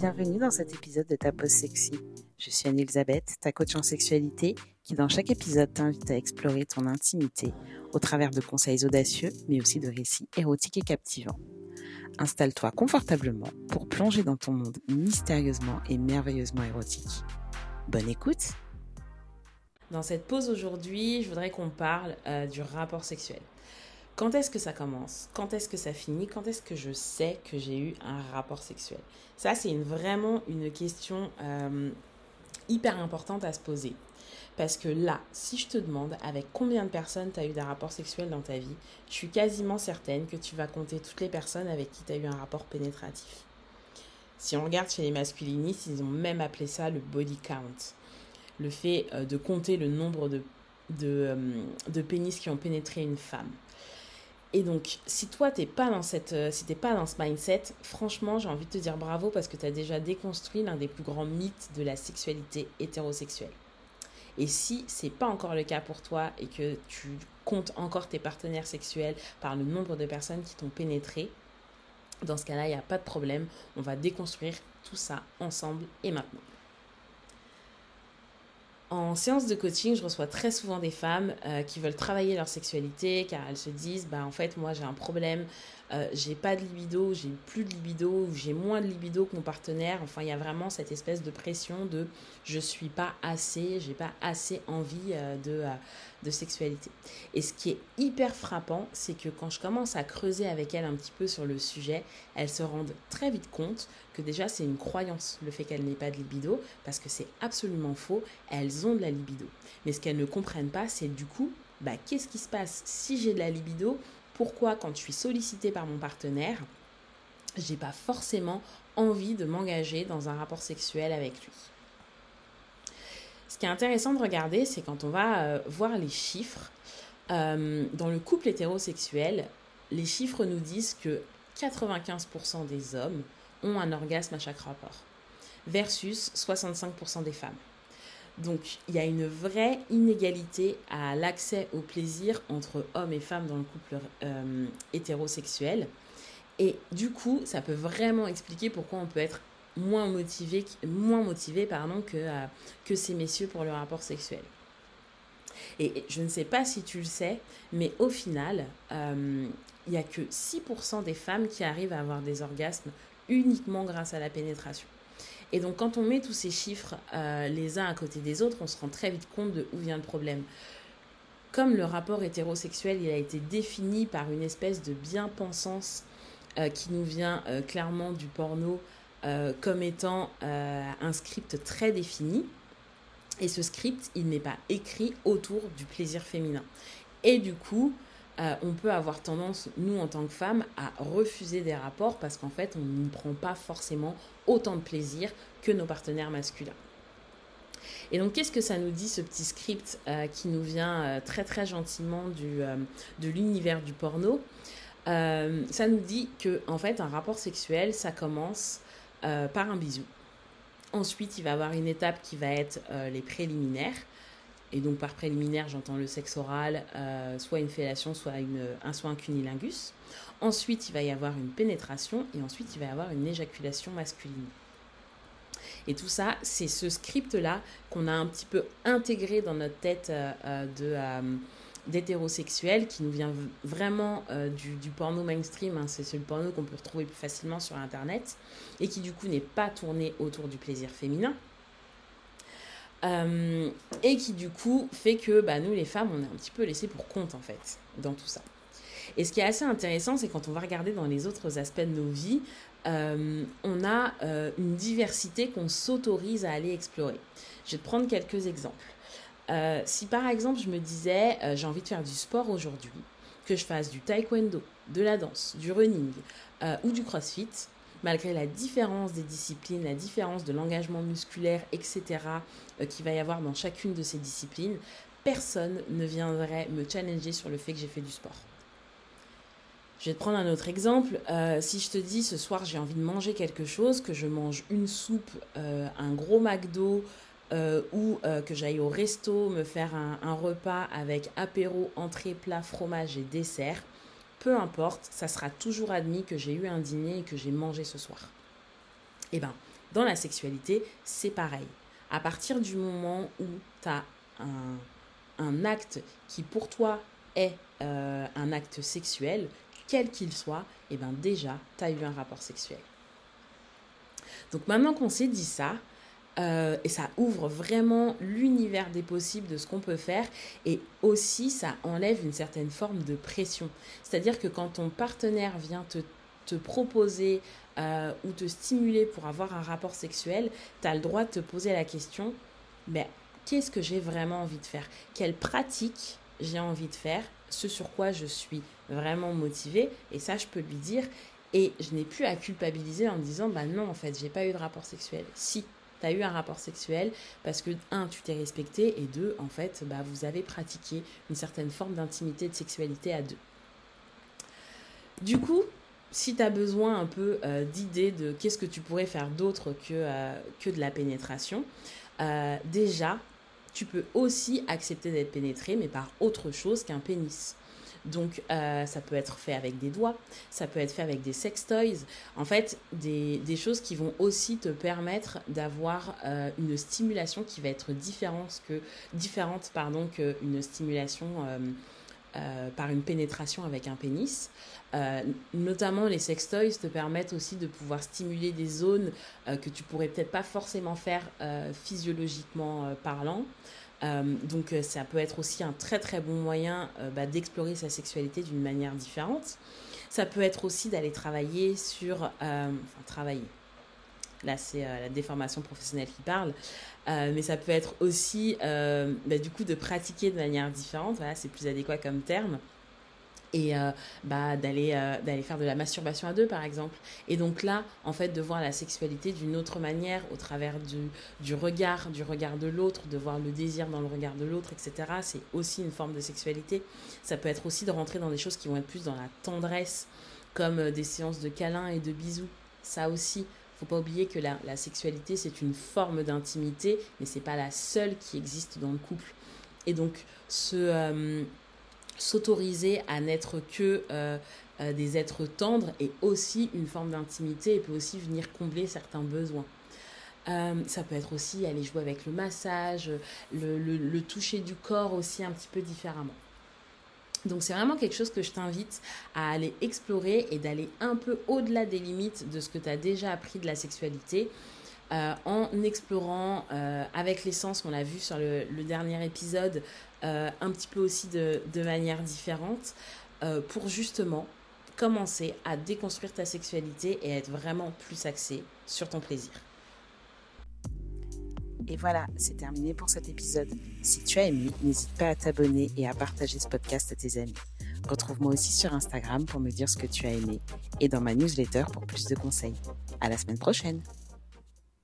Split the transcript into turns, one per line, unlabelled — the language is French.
bienvenue dans cet épisode de Ta Pause Sexy. Je suis Anne-Elisabeth, ta coach en sexualité, qui dans chaque épisode t'invite à explorer ton intimité au travers de conseils audacieux, mais aussi de récits érotiques et captivants. Installe-toi confortablement pour plonger dans ton monde mystérieusement et merveilleusement érotique. Bonne écoute Dans cette pause aujourd'hui, je voudrais qu'on parle euh, du rapport sexuel. Quand est-ce que ça commence? Quand est-ce que ça finit? Quand est-ce que je sais que j'ai eu un rapport sexuel? Ça, c'est vraiment une question euh, hyper importante à se poser. Parce que là, si je te demande avec combien de personnes tu as eu des rapports sexuels dans ta vie, je suis quasiment certaine que tu vas compter toutes les personnes avec qui tu as eu un rapport pénétratif. Si on regarde chez les masculinistes, ils ont même appelé ça le body count. Le fait euh, de compter le nombre euh, de pénis qui ont pénétré une femme. Et donc, si toi, t'es pas dans cette, euh, pas dans ce mindset, franchement, j'ai envie de te dire bravo parce que tu as déjà déconstruit l'un des plus grands mythes de la sexualité hétérosexuelle. Et si c'est pas encore le cas pour toi et que tu comptes encore tes partenaires sexuels par le nombre de personnes qui t'ont pénétré, dans ce cas-là, il n'y a pas de problème. On va déconstruire tout ça ensemble et maintenant. En séance de coaching, je reçois très souvent des femmes euh, qui veulent travailler leur sexualité car elles se disent bah en fait moi j'ai un problème, euh, j'ai pas de libido, j'ai plus de libido, j'ai moins de libido que mon partenaire. Enfin, il y a vraiment cette espèce de pression de je suis pas assez, j'ai pas assez envie euh, de de sexualité. Et ce qui est hyper frappant, c'est que quand je commence à creuser avec elles un petit peu sur le sujet, elles se rendent très vite compte que déjà c'est une croyance le fait qu'elles n'aient pas de libido, parce que c'est absolument faux, elles ont de la libido. Mais ce qu'elles ne comprennent pas, c'est du coup, bah, qu'est-ce qui se passe? Si j'ai de la libido Pourquoi quand je suis sollicitée par mon partenaire, j'ai pas forcément envie de m'engager dans un rapport sexuel avec lui ce qui est intéressant de regarder, c'est quand on va euh, voir les chiffres. Euh, dans le couple hétérosexuel, les chiffres nous disent que 95% des hommes ont un orgasme à chaque rapport, versus 65% des femmes. Donc il y a une vraie inégalité à l'accès au plaisir entre hommes et femmes dans le couple euh, hétérosexuel. Et du coup, ça peut vraiment expliquer pourquoi on peut être moins motivés, moins que, euh, que ces messieurs pour le rapport sexuel. Et je ne sais pas si tu le sais, mais au final, euh, il n'y a que 6% des femmes qui arrivent à avoir des orgasmes uniquement grâce à la pénétration. Et donc quand on met tous ces chiffres euh, les uns à côté des autres, on se rend très vite compte de où vient le problème. Comme le rapport hétérosexuel il a été défini par une espèce de bien-pensance qui nous vient clairement du porno, euh, comme étant euh, un script très défini. Et ce script, il n'est pas écrit autour du plaisir féminin. Et du coup, euh, on peut avoir tendance, nous en tant que femmes, à refuser des rapports parce qu'en fait, on ne prend pas forcément autant de plaisir que nos partenaires masculins. Et donc, qu'est-ce que ça nous dit, ce petit script qui nous vient très très gentiment de l'univers du porno? Ça nous dit que, en fait, un rapport sexuel, ça commence euh, par un bisou. Ensuite, il va y avoir une étape qui va être euh, les préliminaires. Et donc par préliminaire, j'entends le sexe oral, euh, soit une fellation, soit, un, soit un cunilingus. Ensuite, il va y avoir une pénétration et ensuite, il va y avoir une éjaculation masculine. Et tout ça, c'est ce script-là qu'on a un petit peu intégré dans notre tête de d'hétérosexuel qui nous vient vraiment euh, du, du, porno mainstream, hein. c'est le porno qu'on peut retrouver plus facilement sur Internet, et qui du coup n'est pas tourné autour du plaisir féminin. Euh, et qui du coup fait que bah, nous les femmes on est un petit peu laissées pour compte en fait dans tout ça. Et ce qui est assez intéressant c'est quand on va regarder dans les autres aspects de nos vies, euh, on a une diversité qu'on s'autorise à aller explorer. Je vais te prendre quelques exemples. Euh, si par exemple je me disais euh, j'ai envie de faire du sport aujourd'hui, que je fasse du taekwondo, de la danse, du running euh, ou du crossfit, malgré la différence des disciplines, la différence de l'engagement musculaire, etc., qu'il va y avoir dans chacune de ces disciplines, personne ne viendrait me challenger sur le fait que j'ai fait du sport. Je vais te prendre un autre exemple. si je te dis ce soir j'ai envie de manger quelque chose, que je mange une soupe, un gros McDo, euh, ou euh, que j'aille au resto me faire un, repas avec apéro, entrée, plat, fromage et dessert, peu importe, ça sera toujours admis que j'ai eu un dîner et que j'ai mangé ce soir. Eh bien, dans la sexualité, c'est pareil. À partir du moment où tu as un, acte qui pour toi est euh, un acte sexuel, quel qu'il soit, et eh ben déjà, tu as eu un rapport sexuel. Donc maintenant qu'on s'est dit ça, euh, et ça ouvre vraiment l'univers des possibles de ce qu'on peut faire. Et aussi ça enlève une certaine forme de pression. C'est-à-dire que quand ton partenaire vient te, te proposer euh, ou te stimuler pour avoir un rapport sexuel, tu as le droit de te poser la question, mais qu'est-ce que j'ai vraiment envie de faire? Quelle pratique j'ai envie de faire? Ce sur quoi je suis vraiment motivée et ça je peux lui dire. Et je n'ai plus à culpabiliser en me disant bah non en fait j'ai pas eu de rapport sexuel. Si tu as eu un rapport sexuel parce que, un, tu t'es respecté et deux, en fait, bah, vous avez pratiqué une certaine forme d'intimité, de sexualité à deux. Du coup, si tu as besoin un peu euh, d'idées de qu'est-ce que tu pourrais faire d'autre que, euh, que de la pénétration, euh, déjà, tu peux aussi accepter d'être pénétré, mais par autre chose qu'un pénis. Donc, euh, ça peut être fait avec des doigts, ça peut être fait avec des sex toys. En fait, des, choses qui vont aussi te permettre d'avoir euh, une stimulation qui va être différente que différente pardon qu'une stimulation euh, par une pénétration avec un pénis. notamment les sex toys te permettent aussi de pouvoir stimuler des zones que tu pourrais peut-être pas forcément faire physiologiquement parlant. Euh, donc euh, ça peut être aussi un très très bon moyen euh, bah, d'explorer sa sexualité d'une manière différente. Ça peut être aussi d'aller travailler sur... enfin travailler. Là c'est la déformation professionnelle qui parle. mais ça peut être aussi bah, du coup de pratiquer de manière différente. Voilà, c'est plus adéquat comme terme et euh, bah, d'aller euh, d'aller faire de la masturbation à deux par exemple. Et donc là en fait de voir la sexualité d'une autre manière au travers du, du regard du regard de l'autre de voir le désir dans le regard de l'autre etc c'est aussi une forme de sexualité. Ça peut être aussi de rentrer dans des choses qui vont être plus dans la tendresse comme euh, des séances de câlins et de bisous. Ça aussi faut pas oublier que la, la sexualité c'est une forme d'intimité mais c'est pas la seule qui existe dans le couple. Et donc ce s'autoriser à n'être que euh, euh, des êtres tendres est aussi une forme d'intimité et peut aussi venir combler certains besoins. Euh, ça peut être aussi aller jouer avec le massage, le, toucher du corps aussi un petit peu différemment. Donc c'est vraiment quelque chose que je t'invite à aller explorer et d'aller un peu au-delà des limites de ce que tu as déjà appris de la sexualité. en explorant avec l'essence, on l'a vu sur le, dernier épisode, euh, un petit peu aussi de, manière différente euh, pour justement commencer à déconstruire ta sexualité et être vraiment plus axé sur ton plaisir.
Et voilà, c'est terminé pour cet épisode. Si tu as aimé, n'hésite pas à t'abonner et à partager ce podcast à tes amis. Retrouve-moi aussi sur Instagram pour me dire ce que tu as aimé et dans ma newsletter pour plus de conseils. À la semaine prochaine!